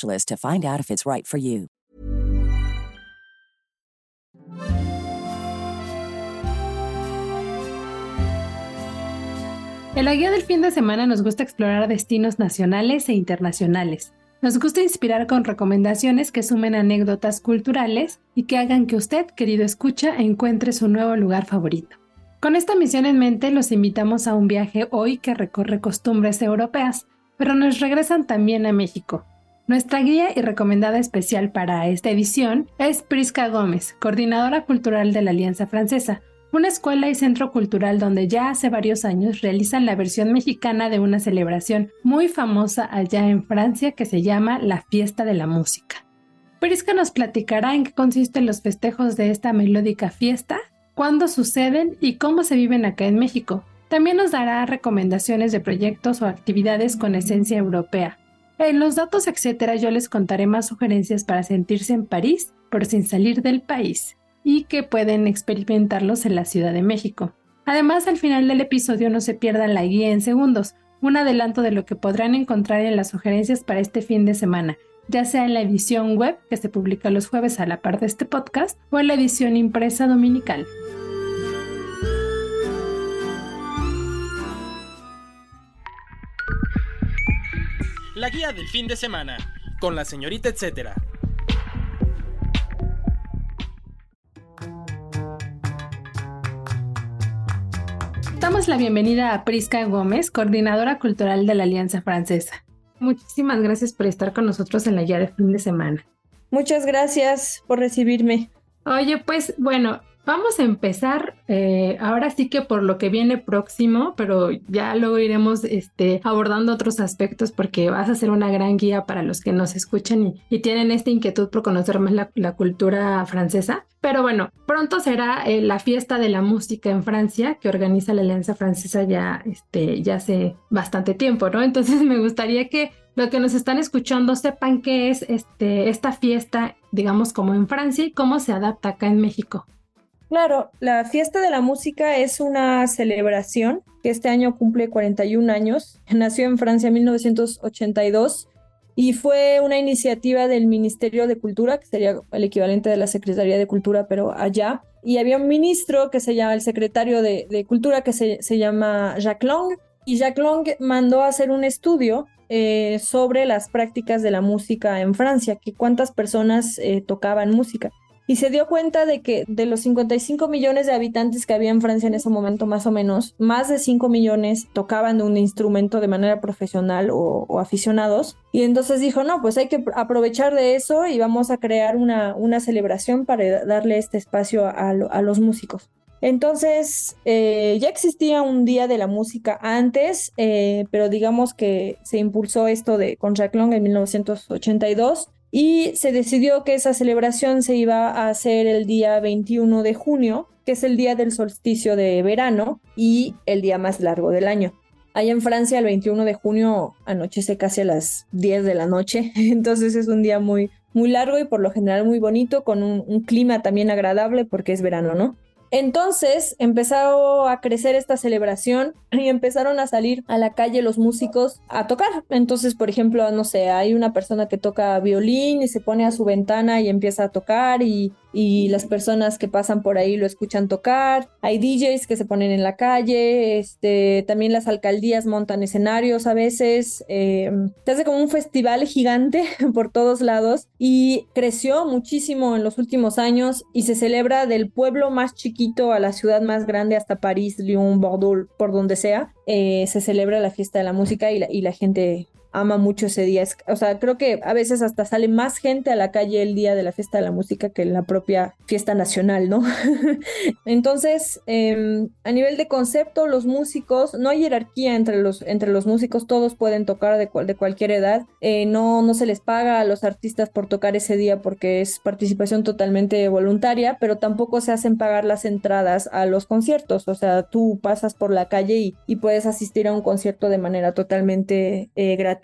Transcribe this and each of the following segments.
to find out if it's right for you. En la guía del fin de semana nos gusta explorar destinos nacionales e internacionales. Nos gusta inspirar con recomendaciones que sumen anécdotas culturales y que hagan que usted, querido escucha, encuentre su nuevo lugar favorito. Con esta misión en mente, los invitamos a un viaje hoy que recorre costumbres europeas, pero nos regresan también a México. Nuestra guía y recomendada especial para esta edición es Prisca Gómez, coordinadora cultural de la Alianza Francesa, una escuela y centro cultural donde ya hace varios años realizan la versión mexicana de una celebración muy famosa allá en Francia que se llama la Fiesta de la Música. Prisca nos platicará en qué consisten los festejos de esta melódica fiesta, cuándo suceden y cómo se viven acá en México. También nos dará recomendaciones de proyectos o actividades con esencia europea, en los datos, etcétera, yo les contaré más sugerencias para sentirse en París, pero sin salir del país, y que pueden experimentarlos en la Ciudad de México. Además, al final del episodio no se pierdan la guía en segundos, un adelanto de lo que podrán encontrar en las sugerencias para este fin de semana, ya sea en la edición web, que se publica los jueves a la par de este podcast, o en la edición impresa dominical. La guía del fin de semana, con la señorita etcétera. Damos la bienvenida a Prisca Gómez, coordinadora cultural de la Alianza Francesa. Muchísimas gracias por estar con nosotros en la guía del fin de semana. Muchas gracias por recibirme. Oye, pues bueno, Vamos a empezar eh, ahora sí que por lo que viene próximo, pero ya luego iremos este, abordando otros aspectos porque vas a ser una gran guía para los que nos escuchan y, tienen esta inquietud por conocer más la, cultura francesa. Pero bueno, pronto será eh, la fiesta de la música en Francia que organiza la Alianza Francesa ya, este, ya hace bastante tiempo, ¿no? Entonces me gustaría que los que nos están escuchando sepan qué es este, esta fiesta, digamos, como en Francia y cómo se adapta acá en México. Claro, la fiesta de la música es una celebración que este año cumple 41 años. Nació en Francia en 1982 y fue una iniciativa del Ministerio de Cultura, que sería el equivalente de la Secretaría de Cultura, pero allá. Y había un ministro que se llama el secretario de, Cultura, que se, llama Jacques Long. Y Jacques Long mandó a hacer un estudio eh, sobre las prácticas de la música en Francia, que cuántas personas eh, tocaban música y se dio cuenta de que de los 55 millones de habitantes que había en Francia en ese momento más o menos, más de 5 millones tocaban un instrumento de manera profesional o, aficionados. Y entonces dijo, no, pues hay que aprovechar de eso y vamos a crear una, una celebración para darle este espacio a, los músicos. Entonces, eh, ya existía un día de la música antes, eh, pero digamos que se impulsó esto de con Jacques Long en 1982 y se decidió que esa celebración se iba a hacer el día 21 de junio, que es el día del solsticio de verano y el día más largo del año. Allá en Francia el 21 de junio anochece casi a las 10 de la noche, entonces es un día muy, muy largo y por lo general muy bonito, con un, clima también agradable porque es verano, ¿no? Entonces empezó a crecer esta celebración y empezaron a salir a la calle los músicos a tocar. Entonces, por ejemplo, no sé, hay una persona que toca violín y se pone a su ventana y empieza a tocar y, las personas que pasan por ahí lo escuchan tocar. Hay DJs que se ponen en la calle, este, también las alcaldías montan escenarios a veces. Eh, se hace como un festival gigante por todos lados y creció muchísimo en los últimos años y se celebra del pueblo más chiquito a la ciudad más grande hasta París, Lyon, Bordeaux, por donde sea. Eh, se celebra la fiesta de la música y la, y la gente ama mucho ese día. o sea, creo que a veces hasta sale más gente a la calle el día de la fiesta de la música que la propia fiesta nacional, ¿no? Entonces, em, a nivel de concepto, los músicos, no hay jerarquía entre los, entre los músicos, todos pueden tocar de, de cualquier edad. Eh, no, no se les paga a los artistas por tocar ese día porque es participación totalmente voluntaria, pero tampoco se hacen pagar las entradas a los conciertos. O sea, tú pasas por la calle y, y puedes asistir a un concierto de manera totalmente eh, gratuita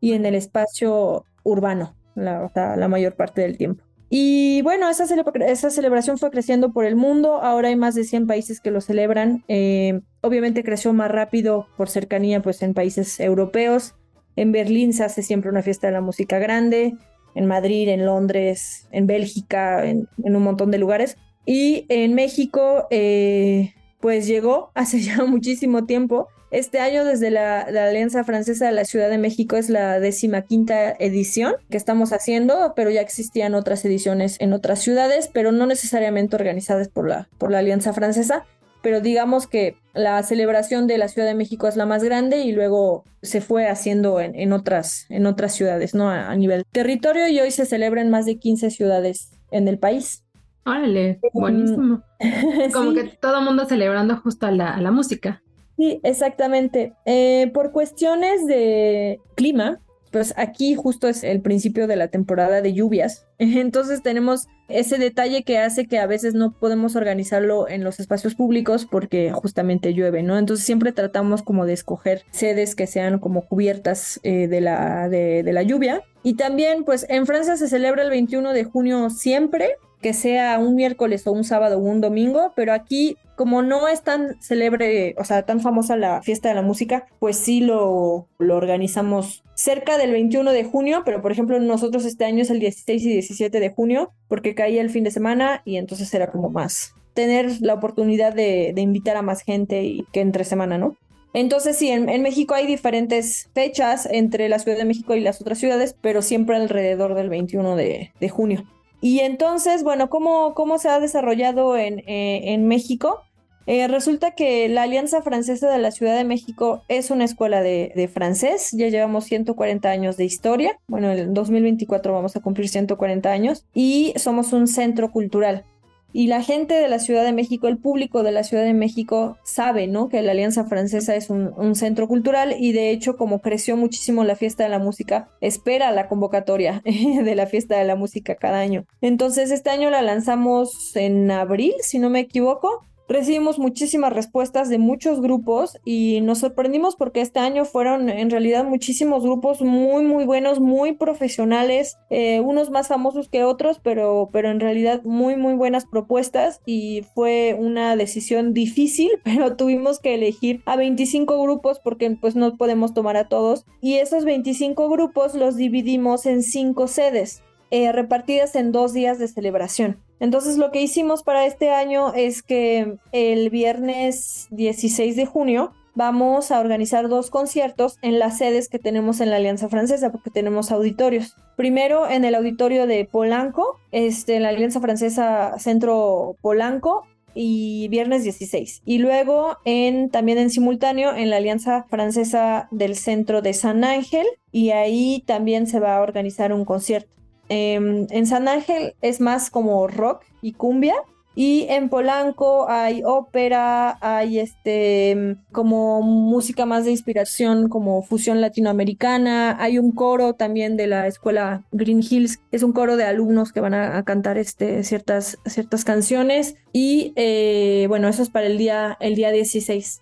y en el espacio urbano la, la mayor parte del tiempo. Y bueno, esa, esa, celebración fue creciendo por el mundo, ahora hay más de 100 países que lo celebran, eh, obviamente creció más rápido por cercanía pues en países europeos, en Berlín se hace siempre una fiesta de la música grande, en Madrid, en Londres, en Bélgica, en, un montón de lugares, y en México eh, pues llegó hace ya muchísimo tiempo este año, desde la, Alianza Francesa de la Ciudad de México, es la quinta edición que estamos haciendo, pero ya existían otras ediciones en otras ciudades, pero no necesariamente organizadas por la, por la Alianza Francesa. Pero digamos que la celebración de la Ciudad de México es la más grande y luego se fue haciendo en, otras, en otras ciudades, ¿no? A, nivel territorio y hoy se celebra en más de 15 ciudades en el país. Órale, buenísimo. Como que todo el mundo celebrando justo a la, a la música. Sí, exactamente. Eh, por cuestiones de clima, pues aquí justo es el principio de la temporada de lluvias. Entonces tenemos ese detalle que hace que a veces no podemos organizarlo en los espacios públicos porque justamente llueve, ¿no? Entonces siempre tratamos como de escoger sedes que sean como cubiertas eh, de, la, de, de la lluvia. Y también pues en Francia se celebra el 21 de junio siempre, que sea un miércoles o un sábado o un domingo, pero aquí como no es tan celebre, o sea, tan famosa la fiesta de la música, pues sí lo, lo organizamos cerca del 21 de junio, pero por ejemplo nosotros este año es el 16 y 17 de junio, porque caía el fin de semana y entonces era como más tener la oportunidad de, invitar a más gente y que entre semana, ¿no? Entonces sí, en, México hay diferentes fechas entre la Ciudad de México y las otras ciudades, pero siempre alrededor del 21 de, junio. Y entonces, bueno, ¿cómo, cómo se ha desarrollado en, eh, en México? Eh, resulta que la Alianza Francesa de la Ciudad de México es una escuela de, francés, ya llevamos 140 años de historia, bueno, en 2024 vamos a cumplir 140 años y somos un centro cultural. Y la gente de la Ciudad de México, el público de la Ciudad de México sabe, ¿no? Que la Alianza Francesa es un, un, centro cultural y de hecho como creció muchísimo la fiesta de la música, espera la convocatoria de la fiesta de la música cada año. Entonces este año la lanzamos en abril, si no me equivoco, recibimos muchísimas respuestas de muchos grupos y nos sorprendimos porque este año fueron en realidad muchísimos grupos muy muy buenos, muy profesionales, eh, unos más famosos que otros, pero, pero en realidad muy muy buenas propuestas y fue una decisión difícil, pero tuvimos que elegir a 25 grupos porque pues no podemos tomar a todos y esos 25 grupos los dividimos en cinco sedes. Eh, repartidas en dos días de celebración. Entonces lo que hicimos para este año es que el viernes 16 de junio vamos a organizar dos conciertos en las sedes que tenemos en la Alianza Francesa, porque tenemos auditorios. Primero en el auditorio de Polanco, este, en la Alianza Francesa Centro Polanco, y viernes 16. Y luego en, también en simultáneo en la Alianza Francesa del Centro de San Ángel, y ahí también se va a organizar un concierto. Em, en San Ángel es más como rock y cumbia. Y en Polanco hay ópera, hay este em, como música más de inspiración, como fusión latinoamericana. Hay un coro también de la escuela Green Hills, es un coro de alumnos que van a, cantar este, ciertas, ciertas canciones. Y eh, bueno, eso es para el día, el día 16.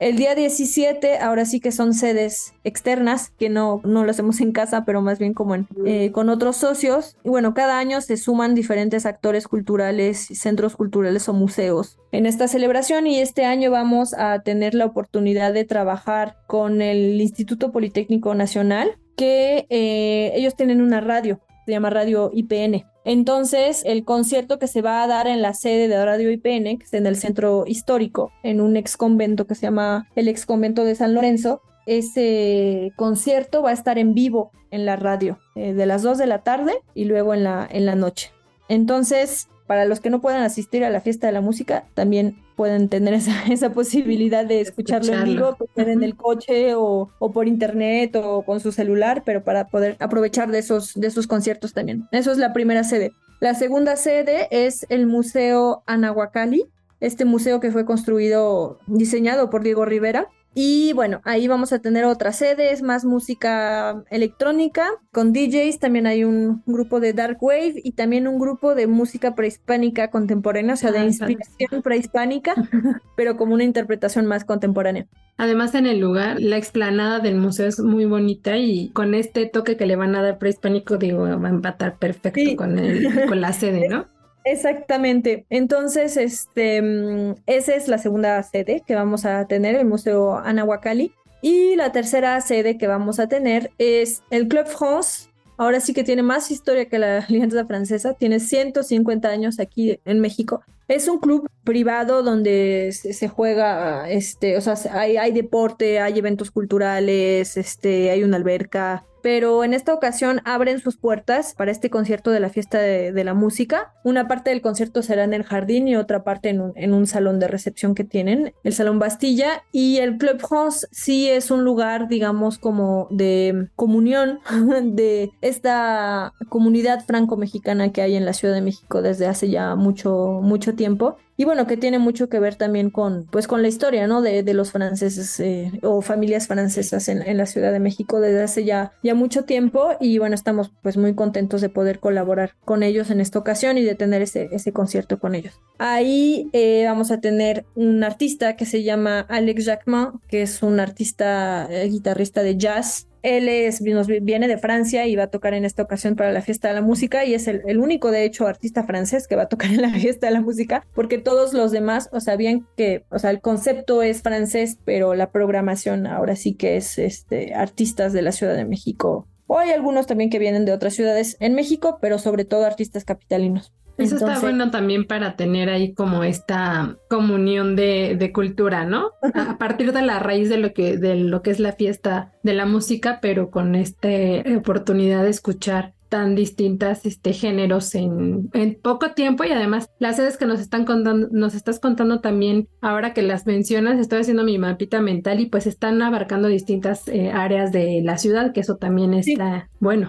El día 17, ahora sí que son sedes externas, que no, no lo hacemos en casa, pero más bien como eh, con otros socios. Y bueno, cada año se suman diferentes actores culturales, centros culturales o museos en esta celebración y este año vamos a tener la oportunidad de trabajar con el Instituto Politécnico Nacional, que eh, ellos tienen una radio, se llama Radio IPN. Entonces, el concierto que se va a dar en la sede de Radio IPN, que está en el centro histórico, en un ex convento que se llama el ex convento de San Lorenzo, ese concierto va a estar en vivo en la radio eh, de las 2 de la tarde y luego en la, en la noche. Entonces, para los que no puedan asistir a la fiesta de la música, también pueden tener esa, esa posibilidad de escucharlo, en vivo, en el coche o, o, por internet o con su celular, pero para poder aprovechar de esos, de esos conciertos también. Eso es la primera sede. La segunda sede es el Museo Anahuacalli, este museo que fue construido, diseñado por Diego Rivera y bueno, ahí vamos a tener otras sedes, más música electrónica con DJs, también hay un grupo de Dark Wave y también un grupo de música prehispánica contemporánea, o sea, de ah, inspiración prehispánica, pero como una interpretación más contemporánea. Además, en el lugar, la explanada del museo es muy bonita y con este toque que le van a dar prehispánico, digo, va a empatar perfecto con, el, con la sede, ¿no? Exactamente. Entonces, este, mm, esa es la segunda sede que vamos a tener, el Museo Anahuacalli. Y la tercera sede que vamos a tener es el Club France. Ahora sí que tiene más historia que la Alianza Francesa, tiene 150 años aquí en México. Es un club privado donde se, juega, este, o sea, hay, hay deporte, hay eventos culturales, este, hay una alberca, pero en esta ocasión abren sus puertas para este concierto de la fiesta de, la música. Una parte del concierto será en el jardín y otra parte en un, en un, salón de recepción que tienen, el Salón Bastilla. Y el Club France sí es un lugar, digamos, como de comunión de esta comunidad franco-mexicana que hay en la Ciudad de México desde hace ya mucho, mucho tiempo y bueno, que tiene mucho que ver también con, pues, con la historia, ¿no? De, de los franceses eh, o familias francesas en, en, la Ciudad de México desde hace ya, ya mucho tiempo y bueno, estamos pues muy contentos de poder colaborar con ellos en esta ocasión y de tener ese, ese concierto con ellos. Ahí eh, vamos a tener un artista que se llama Alex Jacquemin, que es un artista eh, guitarrista de jazz él es, nos viene de Francia y va a tocar en esta ocasión para la fiesta de la música y es el, único, de hecho, artista francés que va a tocar en la fiesta de la música, porque todos los demás, o sea, que, o sea, el concepto es francés, pero la programación ahora sí que es este, artistas de la Ciudad de México. O hay algunos también que vienen de otras ciudades en México, pero sobre todo artistas capitalinos. Eso está bueno también para tener ahí como esta comunión de, de cultura, ¿no? A partir de la raíz de lo que, de lo que es la fiesta de la música, pero con esta oportunidad de escuchar tan distintas este, géneros en, en, poco tiempo y además las sedes que nos están contando, nos estás contando también, ahora que las mencionas, estoy haciendo mi mapita mental y pues están abarcando distintas eh, áreas de la ciudad, que eso también está bueno.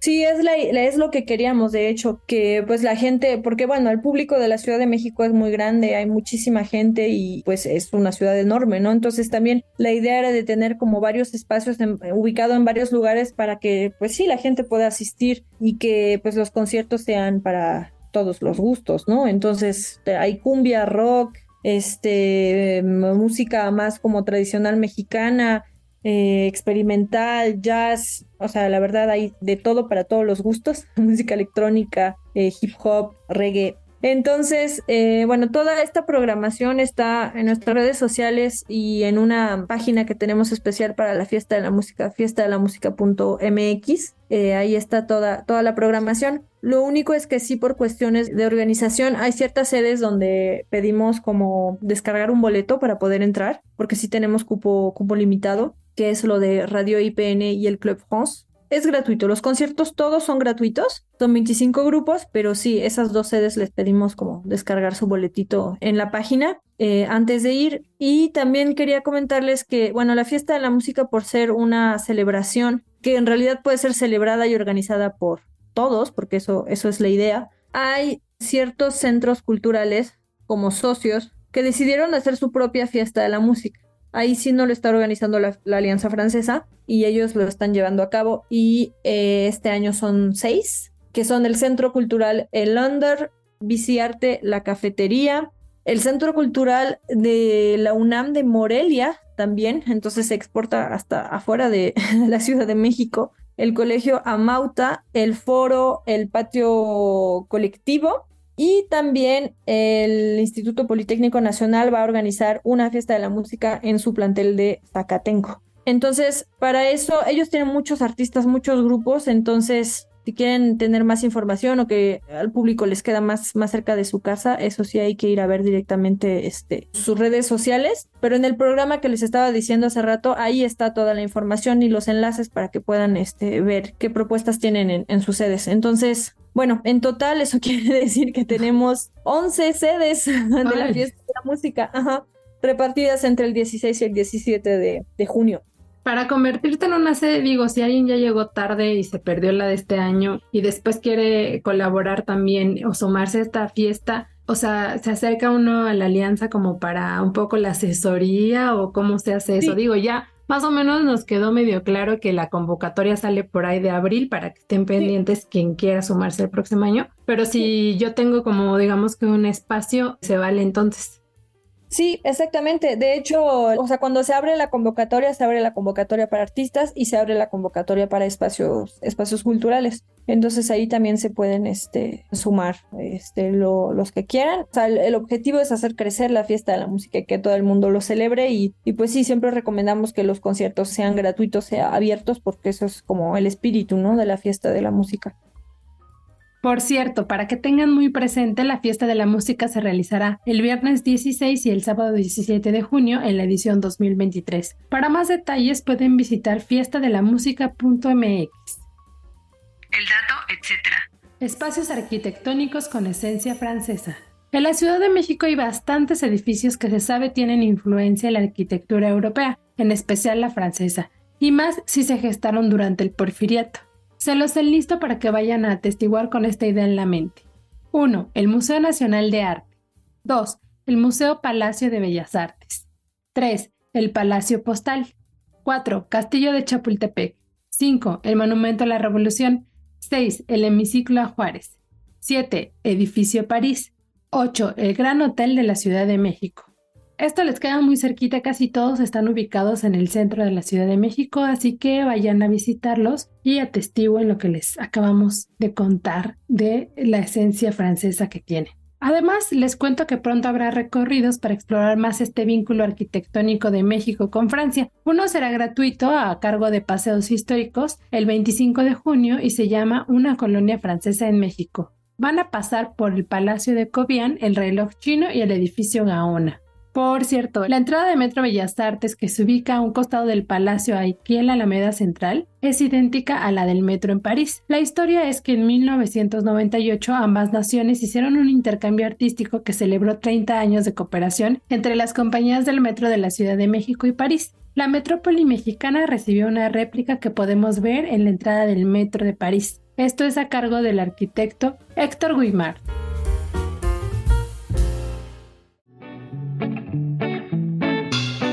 Sí, es, la, es lo que queríamos, de hecho, que pues la gente, porque bueno, el público de la Ciudad de México es muy grande, hay muchísima gente y pues es una ciudad enorme, ¿no? Entonces también la idea era de tener como varios espacios ubicados en varios lugares para que pues sí, la gente pueda asistir y que pues los conciertos sean para todos los gustos, ¿no? Entonces hay cumbia, rock, este, música más como tradicional mexicana, eh, experimental, jazz, o sea, la verdad hay de todo para todos los gustos, música electrónica, eh, hip hop, reggae. Entonces, eh, bueno, toda esta programación está en nuestras redes sociales y en una página que tenemos especial para la fiesta de la música, fiesta de la música.mx. ahí está toda, toda la programación. Lo único es que sí, por cuestiones de organización, hay ciertas sedes donde pedimos como descargar un boleto para poder entrar, porque sí tenemos cupo, cupo limitado que es lo de Radio IPN y el Club France. Es gratuito, los conciertos todos son gratuitos, son 25 grupos, pero sí, esas dos sedes les pedimos como descargar su boletito en la página eh, antes de ir. Y también quería comentarles que, bueno, la fiesta de la música por ser una celebración que en realidad puede ser celebrada y organizada por todos, porque eso, eso es la idea, hay ciertos centros culturales como socios que decidieron hacer su propia fiesta de la música. Ahí sí no lo está organizando la, Alianza Francesa y ellos lo están llevando a cabo. Y eh, este año son seis, que son el Centro Cultural El Under, Biciarte, La Cafetería, el Centro Cultural de la UNAM de Morelia también, entonces se exporta hasta afuera de la Ciudad de México, el Colegio Amauta, el Foro, el Patio Colectivo y también el Instituto Politécnico Nacional va a organizar una fiesta de la música en su plantel de Zacatenco. Entonces, para eso, ellos tienen muchos artistas, muchos grupos, entonces si quieren tener más información o que al público les queda más, más cerca de su casa, eso sí hay que ir a ver directamente este, sus redes sociales. Pero en el programa que les estaba diciendo hace rato, ahí está toda la información y los enlaces para que puedan este, ver qué propuestas tienen en, en sus sedes. Entonces, bueno, en total eso quiere decir que tenemos 11 sedes de la fiesta de la música, repartidas entre el 16 y el 17 de, de junio. Para convertirte en una sede, digo, si alguien ya llegó tarde y se perdió la de este año y después quiere colaborar también o sumarse a esta fiesta, o sea, se acerca uno a la alianza como para un poco la asesoría o cómo se hace eso. Digo, ya más o menos nos quedó medio claro que la convocatoria sale por ahí de abril para que estén pendientes quien quiera sumarse el próximo año. Pero si yo tengo como digamos que un espacio, se vale entonces. Sí, exactamente. De hecho, o sea, cuando se abre la convocatoria, se abre la convocatoria para artistas y se abre la convocatoria para espacios, espacios culturales. Entonces ahí también se pueden este, sumar este, los que quieran. O sea, el, objetivo es hacer crecer la fiesta de la música y que todo el mundo lo celebre. Y, y pues sí, siempre recomendamos que los conciertos sean gratuitos, sean abiertos, porque eso es como el espíritu, ¿no? De la fiesta de la música. Por cierto, para que tengan muy presente, la fiesta de la música se realizará el viernes 16 y el sábado 17 de junio en la edición 2023. Para más detalles pueden visitar fiestadelamusica.mx. El dato, etc. Espacios arquitectónicos con esencia francesa. En la Ciudad de México hay bastantes edificios que se sabe tienen influencia en la arquitectura europea, en especial la francesa, y más si se gestaron durante el porfiriato. Se los listo para que vayan a atestiguar con esta idea en la mente. 1. El Museo Nacional de Arte. 2. El Museo Palacio de Bellas Artes. 3. El Palacio Postal. 4. Castillo de Chapultepec. 5. El Monumento a la Revolución. 6. El Hemiciclo a Juárez. 7. Edificio París. 8. El Gran Hotel de la Ciudad de México. Esto les queda muy cerquita, casi todos están ubicados en el centro de la Ciudad de México, así que vayan a visitarlos y atestiguen lo que les acabamos de contar de la esencia francesa que tiene. Además, les cuento que pronto habrá recorridos para explorar más este vínculo arquitectónico de México con Francia. Uno será gratuito a cargo de Paseos Históricos el 25 de junio y se llama Una colonia francesa en México. Van a pasar por el Palacio de Cobian, el reloj chino y el edificio Gaona. Por cierto, la entrada de Metro Bellas Artes, que se ubica a un costado del Palacio aquí en la Alameda Central, es idéntica a la del metro en París. La historia es que en 1998 ambas naciones hicieron un intercambio artístico que celebró 30 años de cooperación entre las compañías del metro de la Ciudad de México y París. La metrópoli mexicana recibió una réplica que podemos ver en la entrada del metro de París. Esto es a cargo del arquitecto Héctor Guimard.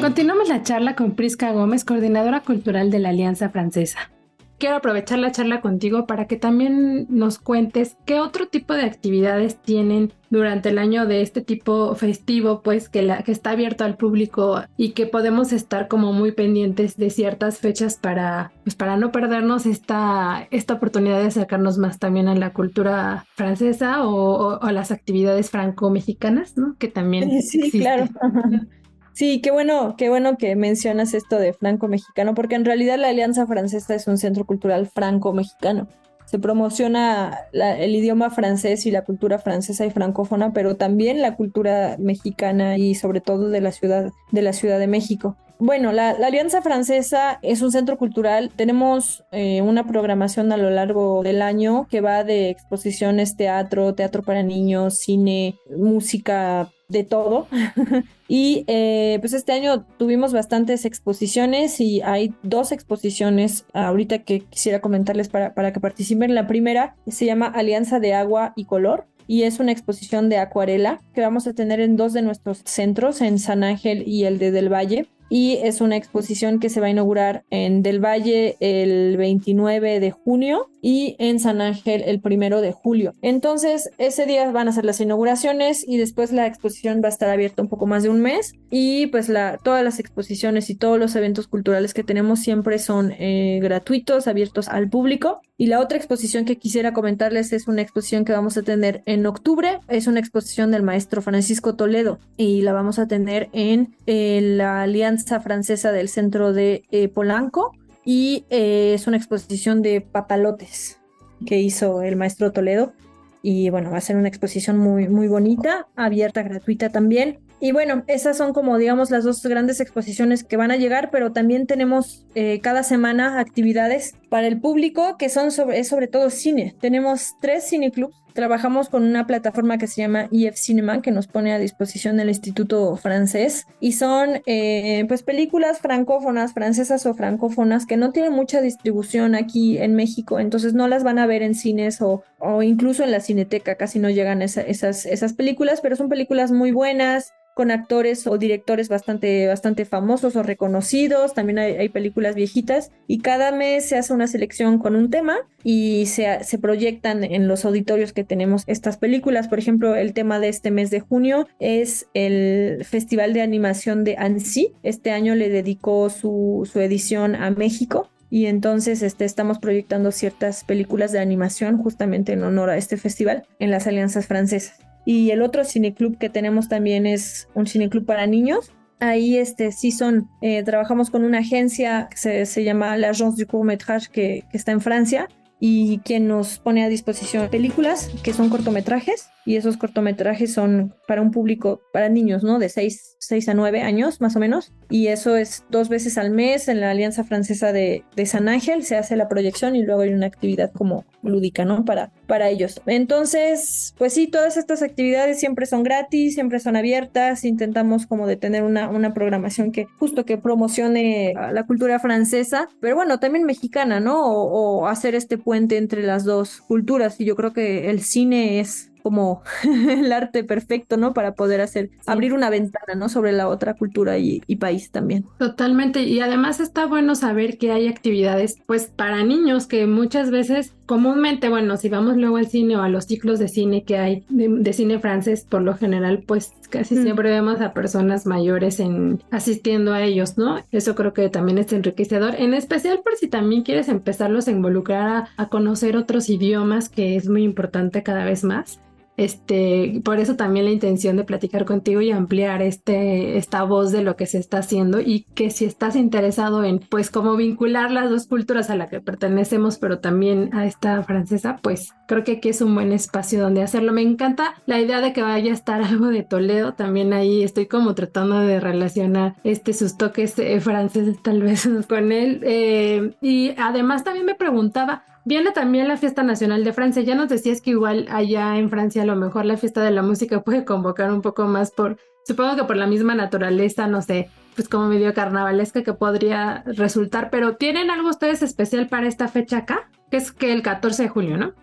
Continuamos la charla con Prisca Gómez, coordinadora cultural de la Alianza Francesa. Quiero aprovechar la charla contigo para que también nos cuentes qué otro tipo de actividades tienen durante el año de este tipo festivo, pues que, la, que está abierto al público y que podemos estar como muy pendientes de ciertas fechas para, pues para no perdernos esta, esta oportunidad de acercarnos más también a la cultura francesa o, a las actividades franco-mexicanas, ¿no? Que también sí, claro. Sí, qué bueno, qué bueno que mencionas esto de franco-mexicano, porque en realidad la Alianza Francesa es un centro cultural franco-mexicano. Se promociona el idioma francés y la cultura francesa y francófona, pero también la cultura mexicana y sobre todo de la ciudad de la Ciudad de México. Bueno, la, Alianza Francesa es un centro cultural. Tenemos eh, una programación a lo largo del año que va de exposiciones, teatro, teatro para niños, cine, música, de todo. y eh, pues este año tuvimos bastantes exposiciones y hay dos exposiciones ahorita que quisiera comentarles para, para que participen. La primera se llama Alianza de Agua y Color y es una exposición de acuarela que vamos a tener en dos de nuestros centros, en San Ángel y el de Del Valle. Y es una exposición que se va a inaugurar en Del Valle el 29 de junio y en San Ángel el primero de julio. Entonces, ese día van a ser las inauguraciones y después la exposición va a estar abierta un poco más de un mes y pues todas las exposiciones y todos los eventos culturales que tenemos siempre son eh, gratuitos, abiertos al público. Y la otra exposición que quisiera comentarles es una exposición que vamos a tener en octubre. Es una exposición del maestro Francisco Toledo y la vamos a tener en eh, la Alianza Francesa del Centro de eh, Polanco y eh, es una exposición de papalotes que hizo el maestro Toledo. Y bueno, va a ser una exposición muy, muy bonita, abierta, gratuita también. Y bueno, esas son como digamos las dos grandes exposiciones que van a llegar, pero también tenemos eh, cada semana actividades para el público que son sobre, es sobre todo cine. Tenemos tres cineclubs. Trabajamos con una plataforma que se llama EF Cinema que nos pone a disposición el Instituto Francés. Y son eh, pues películas francófonas, francesas o francófonas que no tienen mucha distribución aquí en México, entonces no las van a ver en cines o, o incluso en la cineteca, casi no llegan esas, esas películas, pero son películas muy buenas, con actores o directores bastante, bastante famosos o reconocidos. También hay, películas viejitas. Y cada mes se hace una selección con un tema y se, se, proyectan en los auditorios que tenemos estas películas. Por ejemplo, el tema de este mes de junio es el Festival de Animación de Annecy. Este año le dedicó su, su edición a México y entonces este, estamos proyectando ciertas películas de animación justamente en honor a este festival en las alianzas francesas. Y el otro cineclub que tenemos también es un cineclub para niños. Ahí este, sí son, eh, trabajamos con una agencia que se, se llama l'Agence du Court Métrage que, que está en Francia y quien nos pone a disposición películas que son cortometrajes y esos cortometrajes son para un público, para niños, ¿no? De 6, 6 a 9 años más o menos. Y eso es dos veces al mes en la Alianza Francesa de, de, San Ángel, se hace la proyección y luego hay una actividad como lúdica, ¿no? Para, para ellos. Entonces, pues sí, todas estas actividades siempre son gratis, siempre son abiertas, intentamos como de tener una, una programación que justo que promocione la cultura francesa, pero bueno, también mexicana, ¿no? O, o hacer este puente entre las dos culturas. Y yo creo que el cine es como el arte perfecto, ¿no? Para poder hacer, abrir una ventana, ¿no? Sobre la otra cultura y, país también. Totalmente. Y además está bueno saber que hay actividades, pues, para niños que muchas veces, comúnmente, bueno, si vamos luego al cine o a los ciclos de cine que hay de, cine francés, por lo general, pues casi mm. siempre vemos a personas mayores en asistiendo a ellos, ¿no? Eso creo que también es enriquecedor, en especial por si también quieres empezarlos a involucrar a conocer otros idiomas, que es muy importante cada vez más. Este, por eso también la intención de platicar contigo y ampliar este, esta voz de lo que se está haciendo y que si estás interesado en, pues, cómo vincular las dos culturas a la que pertenecemos, pero también a esta francesa, pues, creo que aquí es un buen espacio donde hacerlo. Me encanta la idea de que vaya a estar algo de Toledo, también ahí estoy como tratando de relacionar este, sus toques eh, franceses tal vez con él. Eh, y además también me preguntaba, Viene también la fiesta nacional de Francia. Ya nos decías que igual allá en Francia a lo mejor la fiesta de la música puede convocar un poco más por, supongo que por la misma naturaleza, no sé, pues como medio carnavalesca que podría resultar, pero ¿tienen algo ustedes especial para esta fecha acá? Que es que el 14 de julio, ¿no?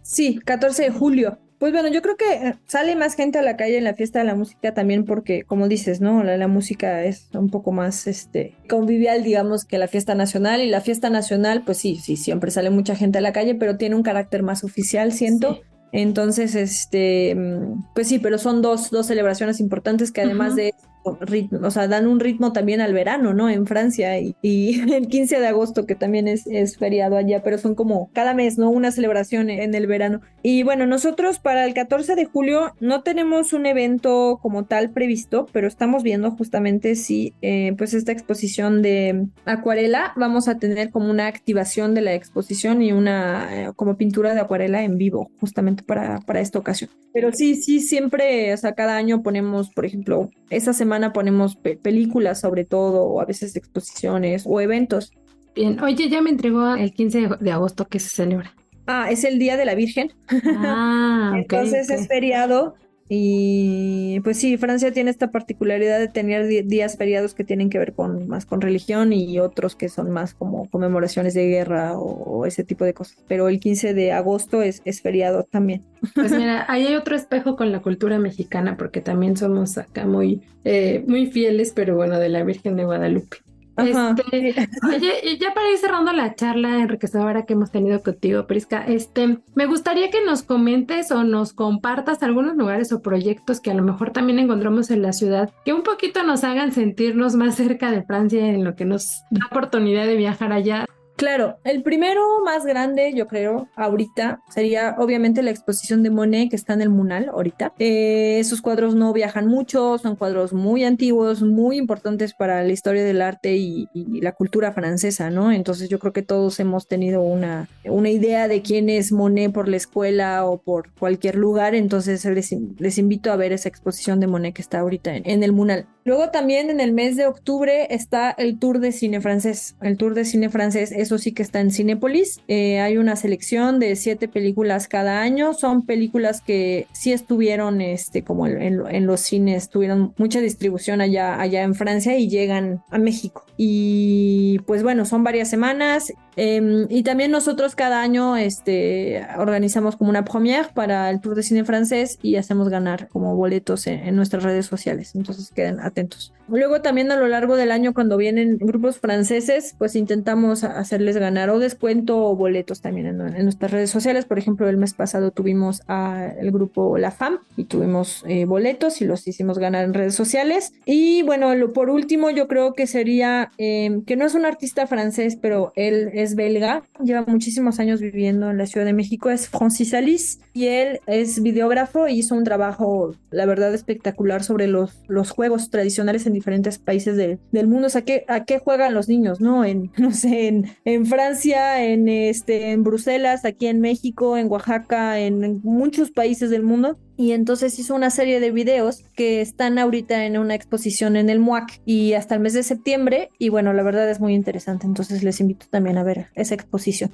Sí, 14 de julio. Pues bueno, yo creo que eh, sale más gente a la calle en la fiesta de la música también porque, como dices, ¿no? La, música es un poco más este, convivial, digamos, que la fiesta nacional. Y la fiesta nacional, pues sí, sí, siempre sale mucha gente a la calle, pero tiene un carácter más oficial, siento. Entonces, este, mm, pues sí, pero son dos, dos celebraciones importantes que además de ritmo, o sea, dan un ritmo también al verano, ¿no? En Francia y, el 15 de agosto, que también es, es, feriado allá, pero son como cada mes, ¿no? Una celebración en el verano. Y bueno, nosotros para el 14 de julio no tenemos un evento como tal previsto, pero estamos viendo justamente si, eh, pues, esta exposición de acuarela, vamos a tener como una activación de la exposición y una eh, como pintura de acuarela en vivo, justamente para, para esta ocasión. Pero sí, sí, siempre, o sea, cada año ponemos, por ejemplo, esa semana ponemos películas sobre todo, o a veces exposiciones o eventos. Bien, oye, ya me entregó el 15 de agosto que se celebra. Ah, es el Día de la Virgen. Ah, Entonces es feriado, y pues sí, Francia tiene esta particularidad de tener días feriados que tienen que ver con más con religión y otros que son más como conmemoraciones de guerra o, ese tipo de cosas. Pero el 15 de agosto es, es feriado también. Pues mira, ahí hay otro espejo con la cultura mexicana porque también somos acá muy, eh, muy fieles, pero bueno, de la Virgen de Guadalupe. Este, oye, y ya para ir cerrando la charla enriquecedora que hemos tenido contigo, Prisca, este, me gustaría que nos comentes o nos compartas algunos lugares o proyectos que a lo mejor también encontramos en la ciudad que un poquito nos hagan sentirnos más cerca de Francia en lo que nos da oportunidad de viajar allá. Claro, el primero más grande, yo creo, ahorita, sería obviamente la exposición de Monet que está en el Munal ahorita. Eh, esos cuadros no viajan mucho, son cuadros muy antiguos, muy importantes para la historia del arte y, la cultura francesa, ¿no? Entonces yo creo que todos hemos tenido una, una idea de quién es Monet por la escuela o por cualquier lugar, entonces les, les invito a ver esa exposición de Monet que está ahorita en, en el Munal. Luego también en el mes de octubre está el Tour de Cine Francés. El Tour de Cine Francés es eso sí que está en Cinépolis. Eh, hay una selección de siete películas cada año. Son películas que sí estuvieron, este, como en, los cines, tuvieron mucha distribución allá, allá en Francia y llegan a México. Y pues bueno, son varias semanas. Em, y también nosotros cada año este, organizamos como una premiere para el Tour de Cine Francés y hacemos ganar como boletos en, en nuestras redes sociales. Entonces queden atentos. Luego también a lo largo del año cuando vienen grupos franceses, pues intentamos hacerles ganar o descuento o boletos también en, nuestras redes sociales. Por ejemplo, el mes pasado tuvimos al grupo La Fam y tuvimos eh, boletos y los hicimos ganar en redes sociales. Y bueno, lo, por último yo creo que sería em, que no es un artista francés, pero él es belga, lleva muchísimos años viviendo en la Ciudad de México, es Francis Alice y él es videógrafo y hizo un trabajo, la verdad, espectacular sobre los, los juegos tradicionales en diferentes países del mundo. O sea, ¿qué, ¿a qué juegan los niños, no? En, no sé, en, en Francia, en, este, en Bruselas, aquí en México, en Oaxaca, en, muchos países del mundo. Y entonces hizo una serie de videos que están ahorita en una exposición en el MUAC y hasta el mes de septiembre. Y bueno, la verdad es muy interesante. Entonces les invito también a ver esa exposición.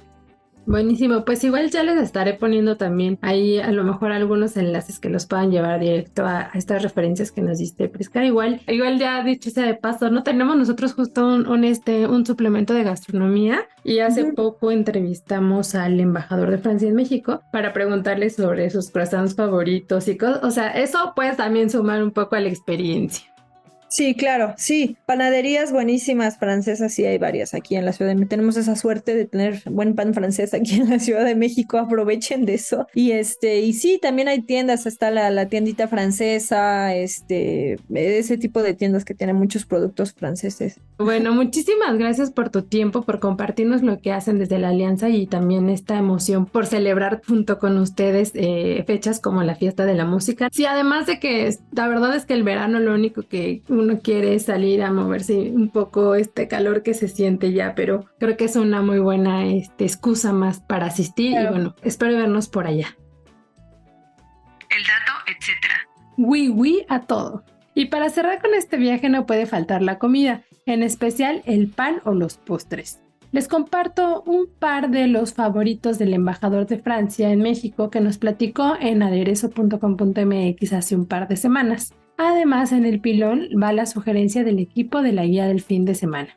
Buenísimo, pues igual ya les estaré poniendo también ahí a lo mejor algunos enlaces que los puedan llevar directo a, estas referencias que nos diste, Prisca. Igual, igual ya dicho sea de paso, no tenemos nosotros justo un, este, un suplemento de gastronomía y hace poco entrevistamos al embajador de Francia en México para preguntarle sobre sus croissants favoritos y cosas. O sea, eso puede también sumar un poco a la experiencia. Sí, claro, sí. Panaderías buenísimas francesas, sí hay varias aquí en la Ciudad de México. Tenemos esa suerte de tener buen pan francés aquí en la Ciudad de México. Aprovechen de eso. Y este, y sí, también hay tiendas, está la, la tiendita francesa, este, ese tipo de tiendas que tienen muchos productos franceses. Bueno, muchísimas gracias por tu tiempo, por compartirnos lo que hacen desde la Alianza y también esta emoción por celebrar junto con ustedes eh, fechas como la fiesta de la música. Sí, además de que la verdad es que el verano lo único que uno quiere salir a moverse un poco este calor que se siente ya, pero creo que es una muy buena este, excusa más para asistir y bueno, espero vernos por allá. El dato, etcétera. Oui, oui a todo. Y para cerrar con este viaje no puede faltar la comida, en especial el pan o los postres. Les comparto un par de los favoritos del embajador de Francia en México que nos platicó en aderezo.com.mx hace un par de semanas. Además, en el pilón va la sugerencia del equipo de la guía del fin de semana.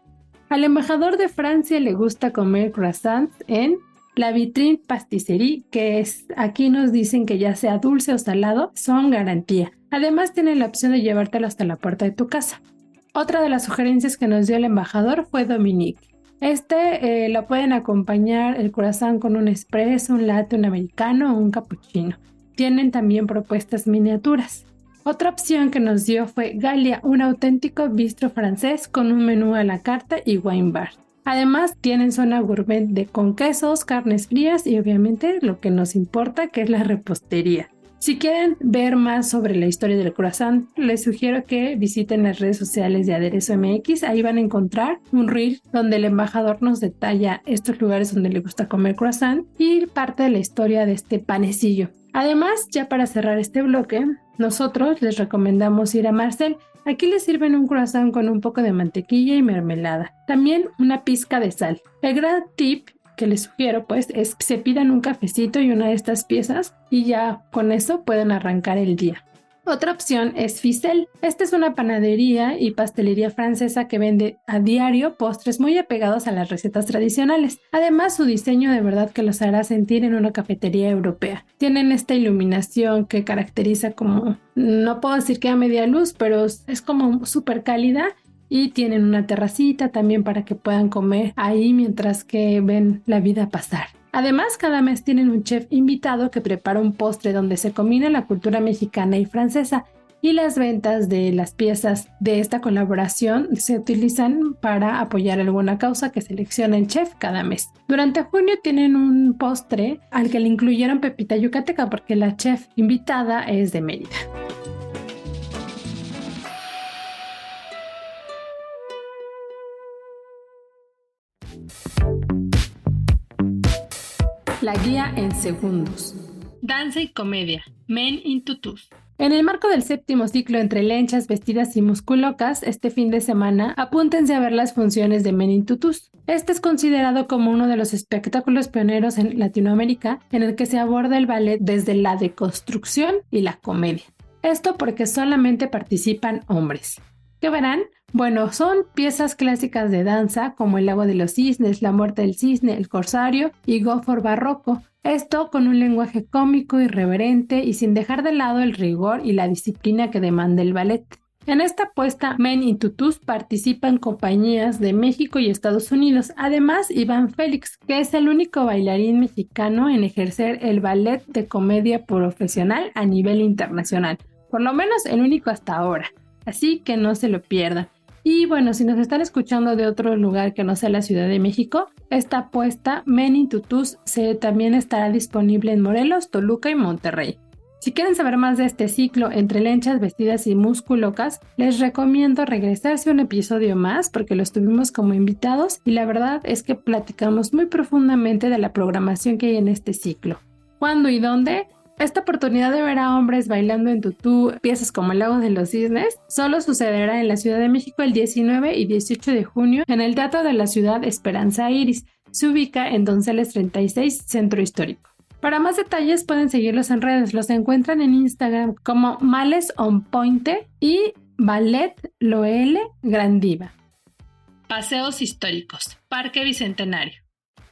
Al embajador de Francia le gusta comer croissants en la Vitrine Pastisserie, que es aquí nos dicen que ya sea dulce o salado, son garantía. Además, tiene la opción de llevártelo hasta la puerta de tu casa. Otra de las sugerencias que nos dio el embajador fue Dominique. Este eh, lo pueden acompañar el croissant con un espresso, un latte, un americano o un cappuccino. Tienen también propuestas miniaturas. Otra opción que nos dio fue Galia, un auténtico bistro francés con un menú a la carta y wine bar. Además, tienen zona gourmet de con quesos, carnes frías y obviamente lo que nos importa que es la repostería. Si quieren ver más sobre la historia del croissant, les sugiero que visiten las redes sociales de Aderezo MX. Ahí van a encontrar un reel donde el embajador nos detalla estos lugares donde le gusta comer croissant y parte de la historia de este panecillo. Además, ya para cerrar este bloque, nosotros les recomendamos ir a Marcel. Aquí les sirven un croissant con un poco de mantequilla y mermelada. También una pizca de sal. El gran tip que les sugiero pues es que se pidan un cafecito y una de estas piezas y ya con eso pueden arrancar el día. Otra opción es Ficel. Esta es una panadería y pastelería francesa que vende a diario postres muy apegados a las recetas tradicionales. Además, su diseño de verdad que los hará sentir en una cafetería europea. Tienen esta iluminación que caracteriza como, no puedo decir que a media luz, pero es como súper cálida y tienen una terracita también para que puedan comer ahí mientras que ven la vida pasar. Además, cada mes tienen un chef invitado que prepara un postre donde se combina la cultura mexicana y francesa y las ventas de las piezas de esta colaboración se utilizan para apoyar alguna causa que selecciona el chef cada mes. Durante junio tienen un postre al que le incluyeron pepita yucateca porque la chef invitada es de Mérida. La guía en segundos. Danza y comedia. Men in tutus. En el marco del séptimo ciclo entre lenchas, vestidas y musculocas, este fin de semana, apúntense a ver las funciones de Men in Tutus. Este es considerado como uno de los espectáculos pioneros en Latinoamérica en el que se aborda el ballet desde la deconstrucción y la comedia. Esto porque solamente participan hombres. ¿Qué verán? Bueno, son piezas clásicas de danza como El lago de los cisnes, La muerte del cisne, El corsario y Go for Barroco, esto con un lenguaje cómico, irreverente y sin dejar de lado el rigor y la disciplina que demanda el ballet. En esta apuesta, Men in Tutus participan compañías de México y Estados Unidos. Además, Iván Félix, que es el único bailarín mexicano en ejercer el ballet de comedia profesional a nivel internacional. Por lo menos el único hasta ahora. Así que no se lo pierdan. Y bueno, si nos están escuchando de otro lugar que no sea la Ciudad de México, esta apuesta Men in Tutus se también estará disponible en Morelos, Toluca y Monterrey. Si quieren saber más de este ciclo entre lenchas vestidas y musculocas, les recomiendo regresarse un episodio más porque los tuvimos como invitados y la verdad es que platicamos muy profundamente de la programación que hay en este ciclo. ¿Cuándo y dónde? Esta oportunidad de ver a hombres bailando en tutú piezas como el Lago de los Cisnes solo sucederá en la Ciudad de México el 19 y 18 de junio en el Teatro de la Ciudad Esperanza Iris. Se ubica en Donceles 36, Centro Histórico. Para más detalles pueden seguirlos en redes. Los encuentran en Instagram como Males on Pointe y Ballet Loele Grandiva. Paseos históricos. Parque Bicentenario.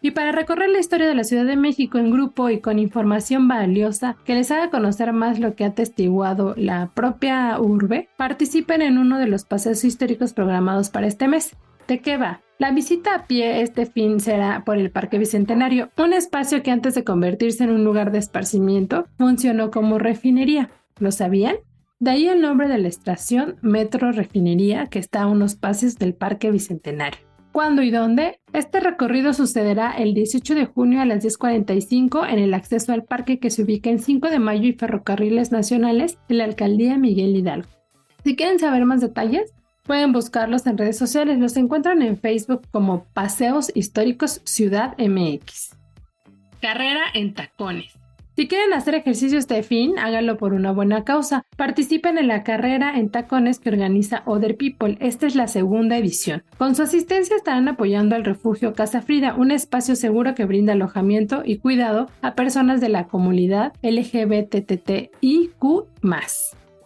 Y para recorrer la historia de la Ciudad de México en grupo y con información valiosa que les haga conocer más lo que ha testiguado la propia urbe, participen en uno de los paseos históricos programados para este mes. ¿De qué va? La visita a pie este fin será por el Parque Bicentenario, un espacio que antes de convertirse en un lugar de esparcimiento funcionó como refinería. ¿Lo sabían? De ahí el nombre de la estación Metro Refinería que está a unos pases del Parque Bicentenario cuándo y dónde. Este recorrido sucederá el 18 de junio a las 10.45 en el acceso al parque que se ubica en 5 de mayo y Ferrocarriles Nacionales en la alcaldía Miguel Hidalgo. Si quieren saber más detalles, pueden buscarlos en redes sociales. Los encuentran en Facebook como Paseos Históricos Ciudad MX. Carrera en tacones. Si quieren hacer ejercicio este fin, háganlo por una buena causa. Participen en la carrera en tacones que organiza Other People. Esta es la segunda edición. Con su asistencia estarán apoyando al refugio Casa Frida, un espacio seguro que brinda alojamiento y cuidado a personas de la comunidad LGBTTIQ+.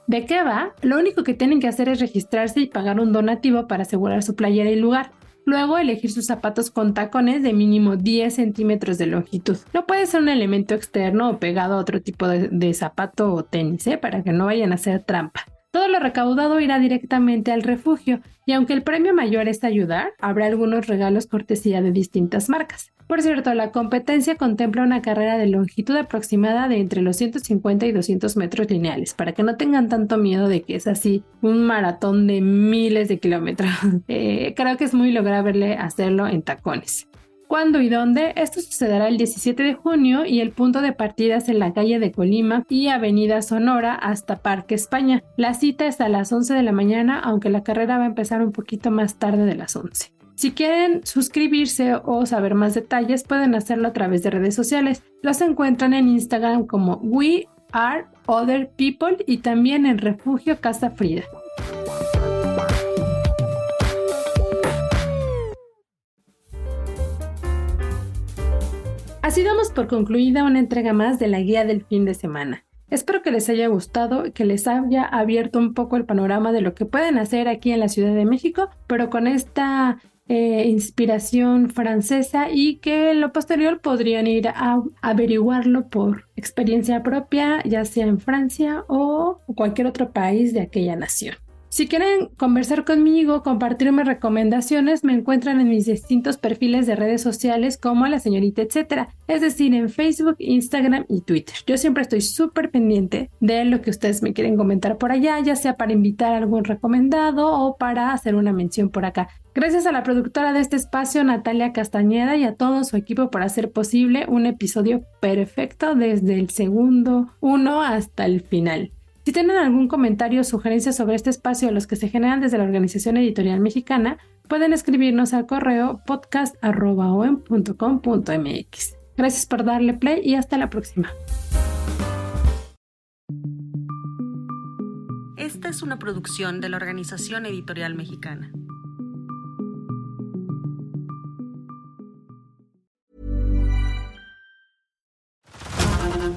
¿De qué va? Lo único que tienen que hacer es registrarse y pagar un donativo para asegurar su playera y lugar. Luego elegir sus zapatos con tacones de mínimo 10 centímetros de longitud. No puede ser un elemento externo o pegado a otro tipo de, zapato o tenis, ¿eh? para que no vayan a hacer trampa. Todo lo recaudado irá directamente al refugio y aunque el premio mayor es ayudar, habrá algunos regalos cortesía de distintas marcas. Por cierto, la competencia contempla una carrera de longitud aproximada de entre los 150 y 200 metros lineales, para que no tengan tanto miedo de que es así un maratón de miles de kilómetros. Eh, creo que es muy lograble hacerlo en tacones cuándo y dónde. Esto sucederá el 17 de junio y el punto de partida es en la calle de Colima y Avenida Sonora hasta Parque España. La cita es a las 11 de la mañana, aunque la carrera va a empezar un poquito más tarde de las 11. Si quieren suscribirse o saber más detalles, pueden hacerlo a través de redes sociales. Los encuentran en Instagram como We Are Other People y también en Refugio Casa Frida. Así damos por concluida una entrega más de la guía del fin de semana. Espero que les haya gustado que les haya abierto un poco el panorama de lo que pueden hacer aquí en la Ciudad de México, pero con esta eh, inspiración francesa y que en lo posterior podrían ir a averiguarlo por experiencia propia, ya sea en Francia o cualquier otro país de aquella nación. Si quieren conversar conmigo, compartirme recomendaciones, me encuentran en mis distintos perfiles de redes sociales como la señorita etcétera, es decir, en Facebook, Instagram y Twitter. Yo siempre estoy súper pendiente de lo que ustedes me quieren comentar por allá, ya sea para invitar a algún recomendado o para hacer una mención por acá. Gracias a la productora de este espacio, Natalia Castañeda, y a todo su equipo por hacer posible un episodio perfecto desde el segundo uno hasta el final. Si tienen algún comentario o sugerencia sobre este espacio o los que se generan desde la Organización Editorial Mexicana, pueden escribirnos al correo podcast.com.mx. Gracias por darle play y hasta la próxima. Esta es una producción de la Organización Editorial Mexicana.